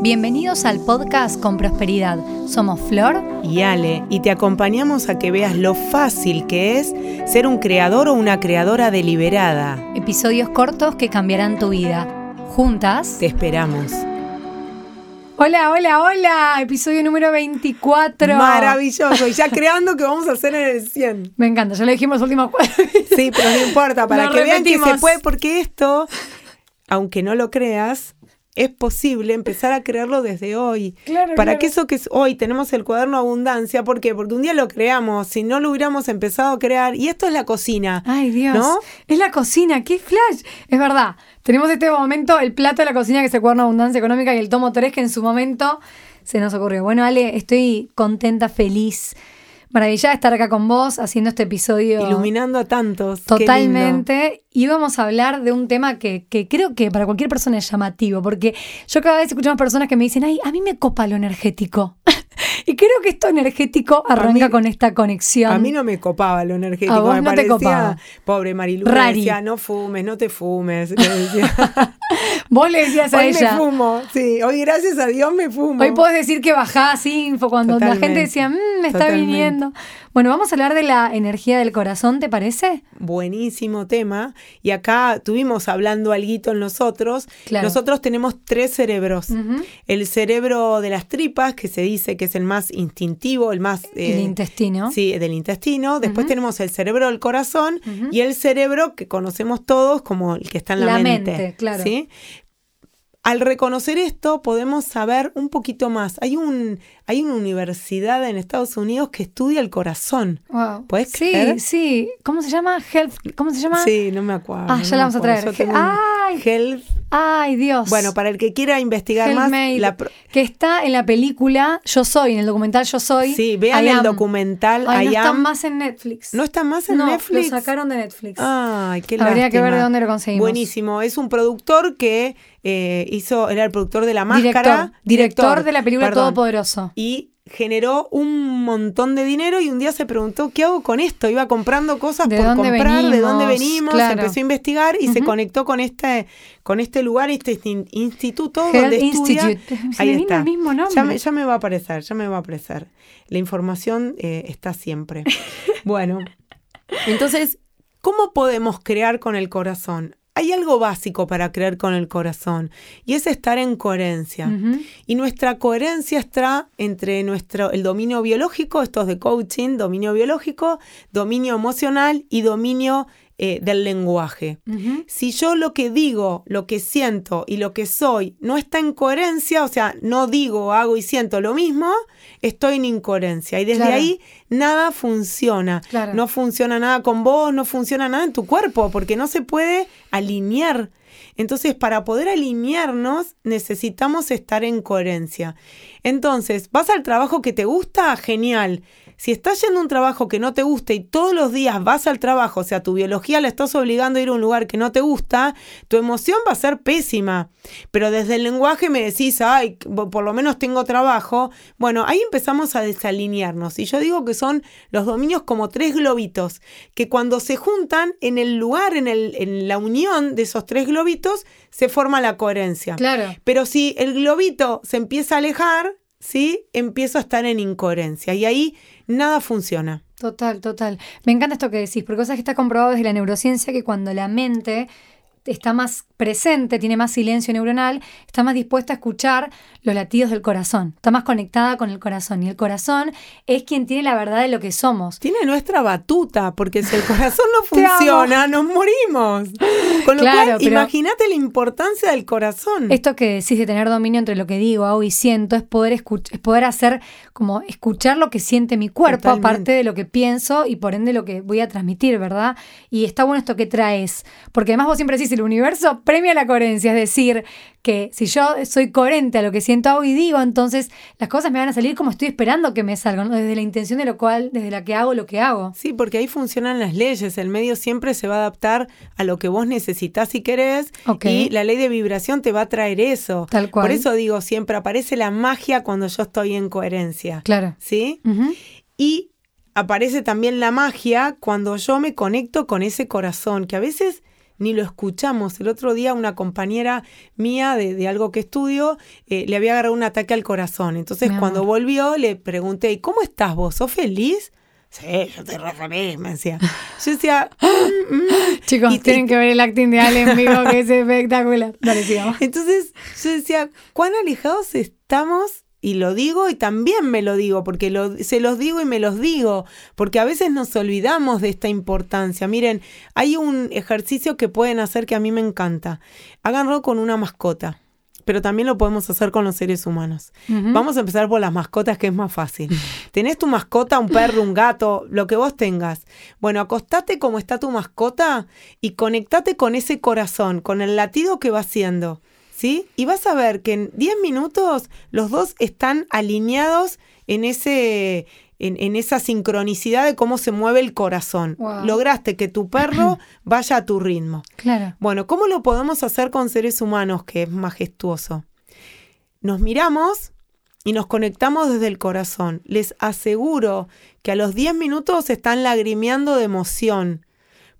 Bienvenidos al podcast con prosperidad. Somos Flor y Ale y te acompañamos a que veas lo fácil que es ser un creador o una creadora deliberada. Episodios cortos que cambiarán tu vida. Juntas te esperamos. Hola, hola, hola. Episodio número 24. Maravilloso. Y ya creando que vamos a hacer en el 100. Me encanta. Ya lo dijimos los últimos cuatro. Sí, pero no importa. Para que vean que se puede, porque esto, aunque no lo creas, es posible empezar a crearlo desde hoy. para que eso que es hoy tenemos el cuaderno abundancia, ¿por qué? Porque un día lo creamos, si no lo hubiéramos empezado a crear, y esto es la cocina. Ay, Dios. ¿no? Es la cocina, qué flash. Es verdad. Tenemos este momento el plato de la cocina que es el cuaderno abundancia económica y el tomo 3 que en su momento se nos ocurrió. Bueno, Ale, estoy contenta, feliz maravillada de estar acá con vos haciendo este episodio. Iluminando a tantos. Totalmente. Y vamos a hablar de un tema que, que, creo que para cualquier persona es llamativo, porque yo cada vez escucho más personas que me dicen, ay, a mí me copa lo energético. Y creo que esto energético arranca con esta conexión. A mí no me copaba lo energético. ¿A vos no te copaba? Pobre Marilu, decía, no fumes, no te fumes. vos le decías a hoy ella. me fumo, sí. Hoy gracias a Dios me fumo. Hoy puedes decir que bajás info cuando la gente decía, mmm, me está viniendo. Bueno, vamos a hablar de la energía del corazón, ¿te parece? Buenísimo tema. Y acá tuvimos hablando algo en nosotros. Nosotros tenemos tres cerebros. El cerebro de las tripas, que se dice que es el más instintivo, el más... el eh, intestino. Sí, del intestino. Después tenemos el cerebro del corazón y el cerebro que conocemos todos como el que está en la, la mente. claro. ¿sí? Al reconocer esto, podemos saber un poquito más. Hay, un, hay una universidad en Estados Unidos que estudia el corazón. Wow. ¿Puedes sí, Sí, ¿Cómo se llama? Health. ¿Cómo se llama? Sí, no me acuerdo. Ah, ya la vamos a traer. Ay. Ay, Dios. Bueno, para el que quiera investigar más. Que está en la película Yo Soy, en el documental Yo Soy. Sí, vean el documental Ay, no está más en Netflix. ¿No está más en Netflix? lo sacaron de Netflix. Ay, qué Habría que ver de dónde lo conseguimos. Buenísimo. Es un productor que eh, hizo, era el productor de La Máscara. Director, de la película Todopoderoso. Y generó un montón de dinero y un día se preguntó, ¿qué hago con esto? Iba comprando cosas por comprar, de dónde venimos, empezó a investigar y se conectó con este, con este lugar, este instituto donde estudia. Ahí está. mismo Ya, me, ya me, va a aparecer, ya me va a aparecer. La información eh, está siempre. bueno, entonces, ¿cómo podemos crear con el corazón? Hay algo básico para creer con el corazón y es estar en coherencia. Y nuestra coherencia está entre nuestro el dominio biológico, esto es de coaching, dominio biológico, dominio emocional y dominio eh, del lenguaje. Si yo lo que digo, lo que siento y lo que soy no está en coherencia, o sea, no digo, hago y siento lo mismo, estoy en incoherencia. Y desde ahí nada funciona. No funciona nada con vos, no funciona nada en tu cuerpo, porque no se puede alinear. Entonces, para poder alinearnos, necesitamos estar en coherencia. Entonces, ¿vas al trabajo que te gusta? Genial. Si estás yendo a un trabajo que no te gusta y todos los días vas al trabajo, o sea, tu biología la estás obligando a ir a un lugar que no te gusta, tu emoción va a ser pésima. Pero desde el lenguaje me decís, ay, por lo menos tengo trabajo. Bueno, ahí empezamos a desalinearnos. Y yo digo que son los dominios como tres globitos, que cuando se juntan en el lugar, en, el, en la unión de esos tres globitos, se forma la coherencia. Claro. Pero si el globito se empieza a alejar, ¿sí? Empiezo a estar en incoherencia. Y ahí nada funciona. Total, total. Me encanta esto que decís, porque cosas que está comprobado desde la neurociencia que cuando la mente está más presente, tiene más silencio neuronal, está más dispuesta a escuchar los latidos del corazón, está más conectada con el corazón. Y el corazón es quien tiene la verdad de lo que somos. Tiene nuestra batuta, porque si el corazón no funciona, nos morimos. Con lo cual, imagínate la importancia del corazón. Esto que decís de tener dominio entre lo que digo, hago y siento, es poder, es poder hacer como escuchar lo que siente mi cuerpo, aparte de lo que pienso y por ende lo que voy a transmitir, ¿verdad? Y está bueno esto que traes, porque además vos siempre decís, el universo premia la coherencia, es decir, que si yo soy coherente a lo que siento hago y digo, entonces las cosas me van a salir como estoy esperando que me salgan, desde la intención de lo cual, desde la que hago lo que hago. Sí, porque ahí funcionan las leyes, el medio siempre se va a adaptar a lo que vos necesitas y querés, y la ley de vibración te va a traer eso. Tal cual. Por eso digo siempre, aparece la magia cuando yo estoy en coherencia. Claro. ¿Sí? Y aparece también la magia cuando yo me conecto con ese corazón, que a veces ni lo escuchamos. El otro día una compañera mía de, algo que estudio eh, le había agarrado un ataque al corazón. Entonces cuando volvió le pregunté, ¿y cómo estás vos? ¿Sos feliz? Sí, yo estoy re feliz, me decía. Yo decía, mm, mm". chicos, tienen que ver el acting de Ale en vivo, que es espectacular. Entonces yo decía, ¿cuán alejados estamos y lo digo y también me lo digo, porque se los digo y me los digo, porque a veces nos olvidamos de esta importancia. Miren, hay un ejercicio que pueden hacer que a mí me encanta. Háganlo con una mascota, pero también lo podemos hacer con los seres humanos. Vamos a empezar por las mascotas, que es más fácil. Tenés tu mascota, un perro, un gato, lo que vos tengas. Bueno, acostate como está tu mascota y conectate con ese corazón, con el latido que va haciendo. ¿Sí? Y vas a ver que en 10 minutos los dos están alineados en ese... En, esa sincronicidad de cómo se mueve el corazón. Lograste que tu perro vaya a tu ritmo. Claro. Bueno, ¿cómo lo podemos hacer con seres humanos, que es majestuoso? Nos miramos y nos conectamos desde el corazón. Les aseguro que a los 10 minutos están lagrimeando de emoción,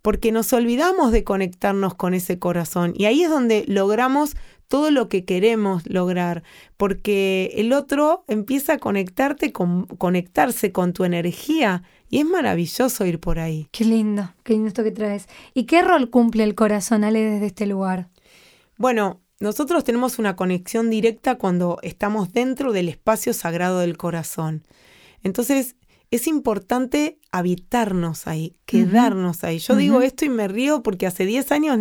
porque nos olvidamos de conectarnos con ese corazón. Y ahí es donde logramos todo lo que queremos lograr, porque el otro empieza a conectarte con, conectarse con tu energía y es maravilloso ir por ahí. Qué lindo, qué lindo esto que traes. ¿Y qué rol cumple el corazón, Ale, desde este lugar? Bueno, nosotros tenemos una conexión directa cuando estamos dentro del espacio sagrado del corazón. Entonces, es importante habitarnos ahí, quedarnos ahí. Yo digo esto y me río porque hace 10 años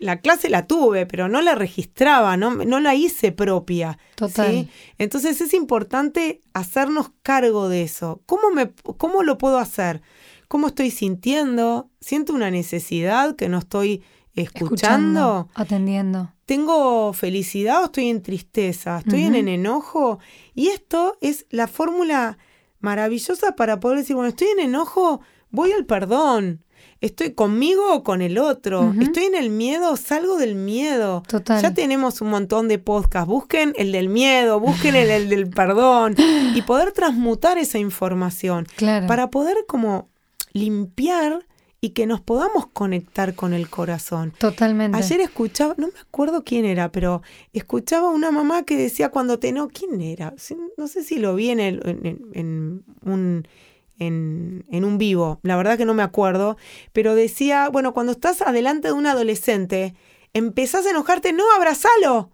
la clase la tuve, pero no la registraba, no, no la hice propia. Total. Entonces es importante hacernos cargo de eso. ¿Cómo, me, ¿Cómo lo puedo hacer? ¿Cómo estoy sintiendo? ¿Siento una necesidad que no estoy escuchando? atendiendo. ¿Tengo felicidad o estoy en tristeza? ¿Estoy en, en enojo? Y esto es la fórmula maravillosa para poder decir, bueno, estoy en enojo, voy al perdón. ¿Estoy conmigo o con el otro? ¿Estoy en el miedo? ¿Salgo del miedo? Total. Ya tenemos un montón de podcasts. Busquen el del miedo, busquen el, del perdón y poder transmutar esa información. Claro. Para poder como limpiar y que nos podamos conectar con el corazón. Totalmente. Ayer escuchaba, no me acuerdo quién era, pero escuchaba una mamá que decía cuando te no, ¿quién era? No sé si lo vi en, en un en, en, un vivo, la verdad que no me acuerdo, pero decía, bueno, cuando estás adelante de un adolescente, empezás a enojarte, no, abrazalo.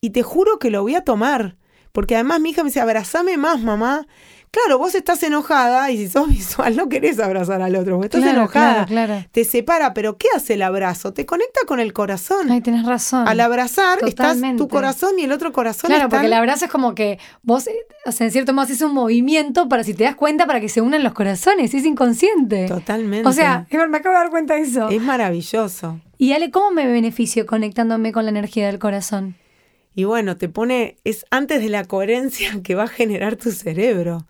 Y te juro que lo voy a tomar. Porque además mi hija me dice, abrazame más, mamá. Claro, vos estás enojada y si sos visual no querés abrazar al otro, estás enojada. Te separa, pero ¿qué hace el abrazo? Te conecta con el corazón. Ay, tenés razón. Al abrazar estás tu corazón y el otro corazón. Claro, porque el abrazo es como que vos, o sea, en cierto modo haces un movimiento para si te das cuenta para que se unan los corazones, es inconsciente. Totalmente. O sea, me acabo de dar cuenta de eso. Es maravilloso. Y Ale, ¿cómo me beneficio conectándome con la energía del corazón? Y bueno, te pone, es antes de la coherencia que va a generar tu cerebro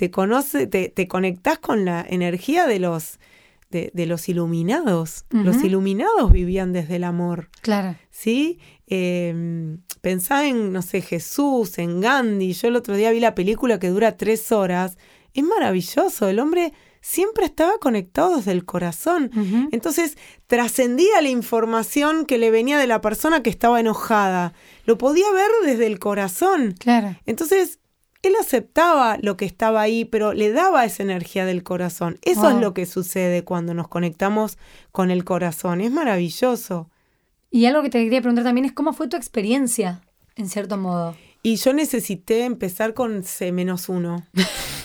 te conoce, te, te conectás con la energía de los, de, los iluminados. Los iluminados vivían desde el amor. Claro. ¿Sí? Eh, pensá en, no sé, Jesús, en Gandhi. Yo el otro día vi la película que dura tres horas. Es maravilloso. El hombre siempre estaba conectado desde el corazón. Entonces trascendía la información que le venía de la persona que estaba enojada. Lo podía ver desde el corazón. Claro. Entonces él aceptaba lo que estaba ahí, pero le daba esa energía del corazón. Eso es lo que sucede cuando nos conectamos con el corazón. Es maravilloso. Y algo que te quería preguntar también es cómo fue tu experiencia, en cierto modo. Y yo necesité empezar con C-1.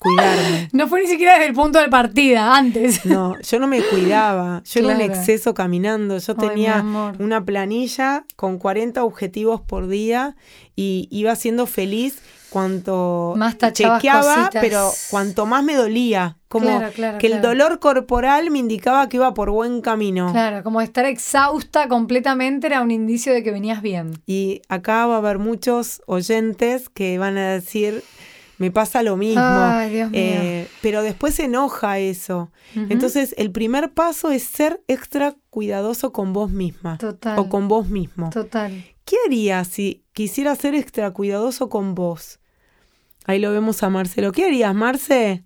cuidarme. No fue ni siquiera desde el punto de partida, antes. No, yo no me cuidaba. Yo era un exceso caminando. Yo tenía una planilla con 40 objetivos por día y iba siendo feliz cuanto más chequeaba, pero cuanto más me dolía. Como que el dolor corporal me indicaba que iba por buen camino. Claro, como estar exhausta completamente era un indicio de que venías bien. Y acá va a haber muchos oyentes que van a decir, me pasa lo mismo. Eh, pero después se enoja eso. Entonces, el primer paso es ser extra cuidadoso con vos misma. Total. O con vos mismo. Total. ¿Qué harías si quisiera ser extra cuidadoso con vos? Ahí lo vemos a Marcelo. ¿Qué harías, Marce?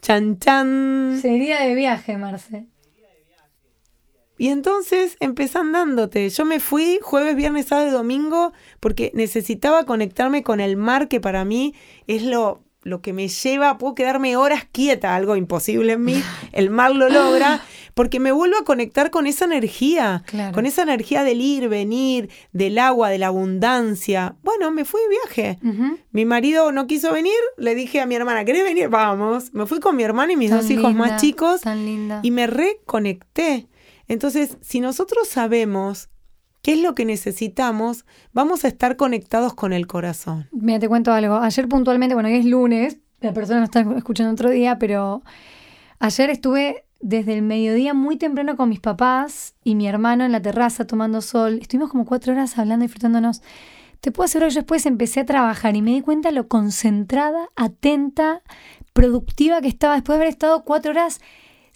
Chan, chan. Sería de viaje, Marce. Y entonces empecé andándote. Yo me fui jueves, viernes, sábado y domingo porque necesitaba conectarme con el mar, que para mí es lo, lo que me lleva, puedo quedarme horas quieta, algo imposible en mí, el mar lo logra, porque me vuelvo a conectar con esa energía, con esa energía del ir, venir, del agua, de la abundancia. Bueno, me fui de viaje. Mi marido no quiso venir, le dije a mi hermana, ¿querés venir? Vamos. Me fui con mi hermana y mis dos hijos más chicos y me reconecté. Entonces, si nosotros sabemos qué es lo que necesitamos, vamos a estar conectados con el corazón. Mira, te cuento algo. Ayer puntualmente, bueno, hoy es lunes, la persona no está escuchando otro día, pero ayer estuve desde el mediodía muy temprano con mis papás y mi hermano en la terraza tomando sol. Estuvimos como cuatro horas hablando y disfrutándonos. Te puedo asegurar que yo después empecé a trabajar y me di cuenta lo concentrada, atenta, productiva que estaba después de haber estado cuatro horas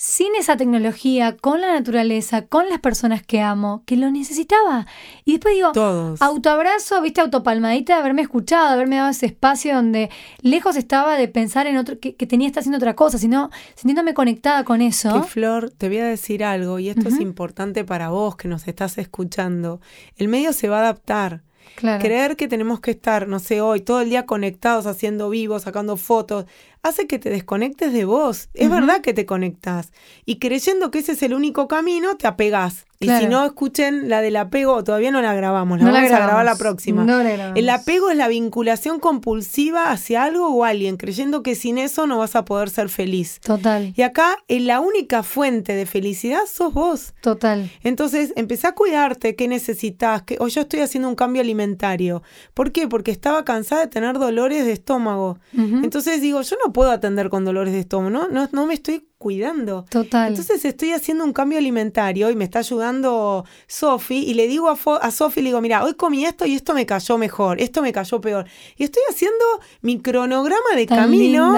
sin esa tecnología, con la naturaleza, con las personas que amo, que lo necesitaba. Y después digo, autoabrazo, viste, autopalmadita de haberme escuchado, de haberme dado ese espacio donde lejos estaba de pensar en otro, que, tenía que estar haciendo otra cosa, sino sintiéndome conectada con eso. Flor, te voy a decir algo, y esto es importante para vos que nos estás escuchando. El medio se va a adaptar. Creer que tenemos que estar, no sé, hoy todo el día conectados, haciendo vivos, sacando fotos, hace que te desconectes de vos. Es verdad que te conectas. Y creyendo que ese es el único camino, te apegás. Y si no escuchen la del apego, todavía no la grabamos, la vamos a grabar la próxima. el apego es la vinculación compulsiva hacia algo o alguien, creyendo que sin eso no vas a poder ser feliz. Total. Y acá en la única fuente de felicidad sos vos. Total. Entonces, empecé a cuidarte, qué necesitas, que o yo estoy haciendo un cambio alimentario. ¿Por qué? Porque estaba cansada de tener dolores de estómago. Entonces digo, yo no puedo atender con dolores de estómago, ¿no? No, no me estoy cuidando. Total. Entonces estoy haciendo un cambio alimentario y me está ayudando Sofi y le digo a, a Sofi, le digo, mira, hoy comí esto y esto me cayó mejor, esto me cayó peor. Y estoy haciendo mi cronograma de camino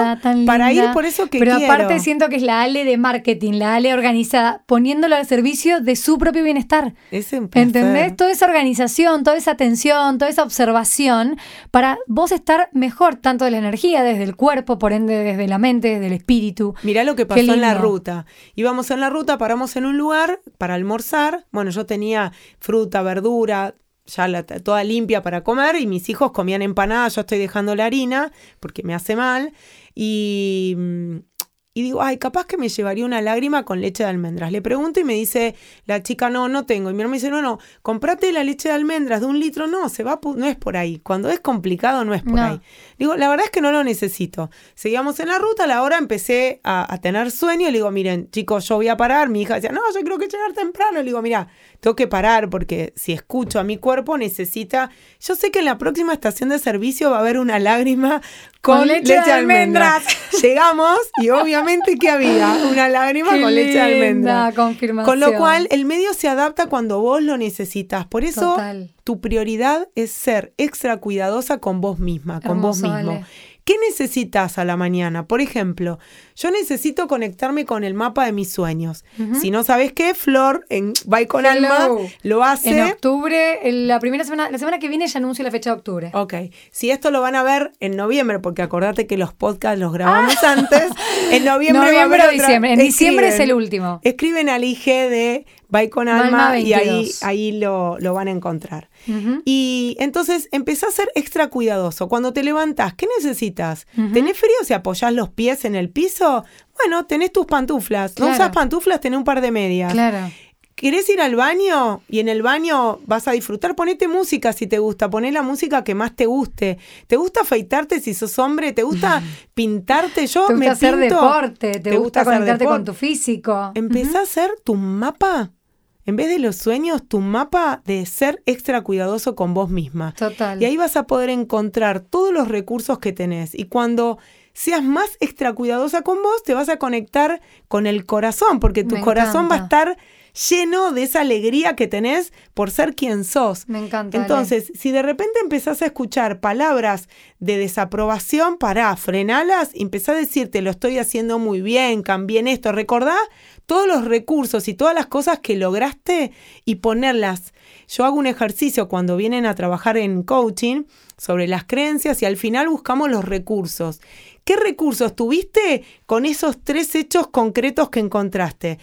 para ir por eso que Pero aparte siento que es la Ale de marketing, la Ale organizada, poniéndolo al servicio de su propio bienestar. Es ¿Entendés? Toda esa organización, toda esa atención, toda esa observación para vos estar mejor, tanto de la energía, desde el cuerpo, por ende desde la mente, desde el espíritu. Mirá lo que pasó en la ruta. Íbamos en la ruta, paramos en un lugar para almorzar. Bueno, yo tenía fruta, verdura, ya toda limpia para comer y mis hijos comían empanadas, yo estoy dejando la harina porque me hace mal. Y mm, y digo, ay, capaz que me llevaría una lágrima con leche de almendras. Le pregunto y me dice la chica, no, no tengo. Y mi hermano me dice, no, no, comprate la leche de almendras de un litro. No, se va, no es por ahí. Cuando es complicado, no es por ahí. Digo, la verdad es que no lo necesito. Seguíamos en la ruta, a la hora empecé a, tener sueño. Y le digo, miren, chicos, yo voy a parar. Mi hija decía, no, yo creo que llegar temprano. Le digo, mira, tengo que parar porque si escucho a mi cuerpo necesita. Yo sé que en la próxima estación de servicio va a haber una lágrima con, leche, de almendras. Llegamos y obviamente que había una lágrima con leche de almendras. Confirmación. Con lo cual el medio se adapta cuando vos lo necesitas. Por eso tu prioridad es ser extra cuidadosa con vos misma, con vos mismo. ¿Qué necesitas a la mañana? Por ejemplo, yo necesito conectarme con el mapa de mis sueños. Si no sabes qué, Flor en Bye con Alma lo hace. En octubre, la primera semana, la semana que viene ya anuncio la fecha de octubre. Ok. Si esto lo van a ver en noviembre, porque acordate que los podcasts los grabamos ah. antes. En noviembre, noviembre o diciembre. En diciembre es el último. Escriben al IG de Bye con Alma, y ahí, ahí lo, lo van a encontrar. Y entonces empezás a ser extra cuidadoso. Cuando te levantás, ¿qué necesitas? ¿Tenés frío si apoyás los pies en el piso? Bueno, tenés tus pantuflas. No usas pantuflas, tenés un par de medias. Claro. ¿Querés ir al baño? Y en el baño vas a disfrutar. Ponete música si te gusta. Poné la música que más te guste. ¿Te gusta afeitarte si sos hombre? ¿Te gusta pintarte? Yo ¿Te gusta me hacer deporte? ¿Te, gusta, conectarte con tu físico? Empezá a hacer tu mapa en vez de los sueños, tu mapa de ser extra cuidadoso con vos misma. Total. Y ahí vas a poder encontrar todos los recursos que tenés. Y cuando seas más extra cuidadosa con vos, te vas a conectar con el corazón, porque tu corazón va a estar lleno de esa alegría que tenés por ser quien sos. Me encanta. Entonces, si de repente empezás a escuchar palabras de desaprobación, pará, frenalas empezá a decirte, lo estoy haciendo muy bien, cambié en esto. Recordá todos los recursos y todas las cosas que lograste y ponerlas. Yo hago un ejercicio cuando vienen a trabajar en coaching sobre las creencias y al final buscamos los recursos. ¿Qué recursos tuviste con esos tres hechos concretos que encontraste?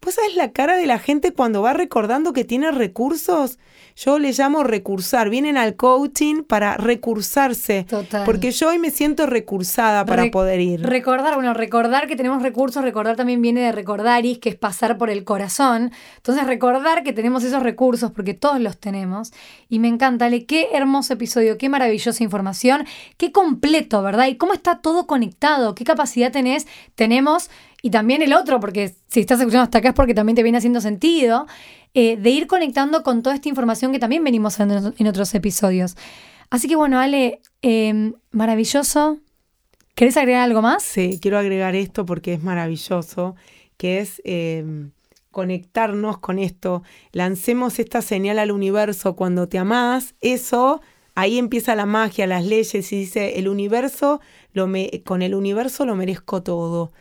¿Vos sabés la cara de la gente cuando va recordando que tiene recursos? Yo le llamo recursar. Vienen al coaching para recursarse. Total. Porque yo hoy me siento recursada para Re- poder ir. Recordar, bueno, recordar que tenemos recursos, recordar también viene de recordaris, que es pasar por el corazón. Entonces, recordar que tenemos esos recursos, porque todos los tenemos. Y me encanta, Ale, qué hermoso episodio, qué maravillosa información, qué completo, ¿verdad? Y cómo está todo conectado, qué capacidad tenés, tenemos, y también el otro, porque si estás escuchando hasta acá es porque también te viene haciendo sentido, eh, de ir conectando con toda esta información que también venimos hablando en otros episodios. Así que bueno, Ale, eh, maravilloso. ¿Querés agregar algo más? Sí, quiero agregar esto porque es maravilloso, que es eh, conectarnos con esto. Lancemos esta señal al universo cuando te amás, eso, ahí empieza la magia, las leyes, y dice, el universo, lo me, con el universo lo merezco todo.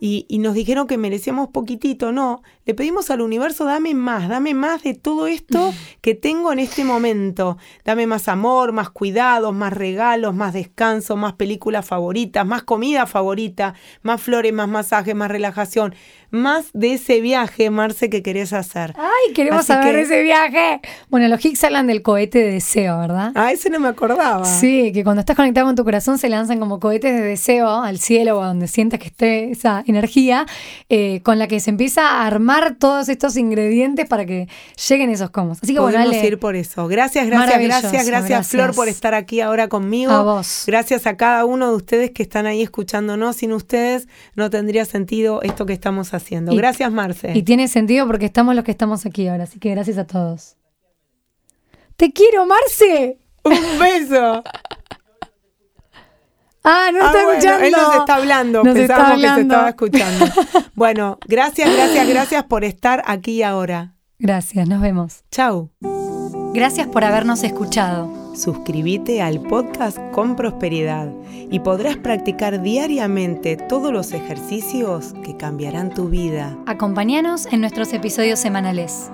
Y, y nos dijeron que merecíamos poquitito, no, le pedimos al universo, dame más, dame más de todo esto que tengo en este momento. Dame más amor, más cuidados, más regalos, más descanso, más películas favoritas, más comida favorita, más flores, más masajes, más relajación, más de ese viaje, Marce, que querés hacer. Ay, queremos Así saber que- ese viaje. Bueno, los Higgs hablan del cohete de deseo, ¿verdad? Ah, ese no me acordaba. Sí, que cuando estás conectado con tu corazón se lanzan como cohetes de deseo al cielo o a donde sientas que esté esa energía eh, con la que se empieza a armar todos estos ingredientes para que lleguen esos comos. Así que bueno, Podemos Ale, ir por eso. Gracias, gracias, gracias, gracias, Flor por estar aquí ahora conmigo. A vos. Gracias a cada uno de ustedes que están ahí escuchándonos. Sin ustedes no tendría sentido esto que estamos haciendo. Y- gracias, Marce. y tiene sentido porque estamos los que estamos aquí ahora, así que gracias a todos. Te quiero, Marce. Un beso. Ah, no Ah, está bueno, escuchando. él nos está hablando. Nos está Pensábamos que se hablando. estaba escuchando. Bueno, gracias, gracias, gracias por estar aquí ahora. Gracias, nos vemos. Chau. Gracias por habernos escuchado. Suscríbete al podcast con prosperidad y podrás practicar diariamente todos los ejercicios que cambiarán tu vida. Acompáñanos en nuestros episodios semanales.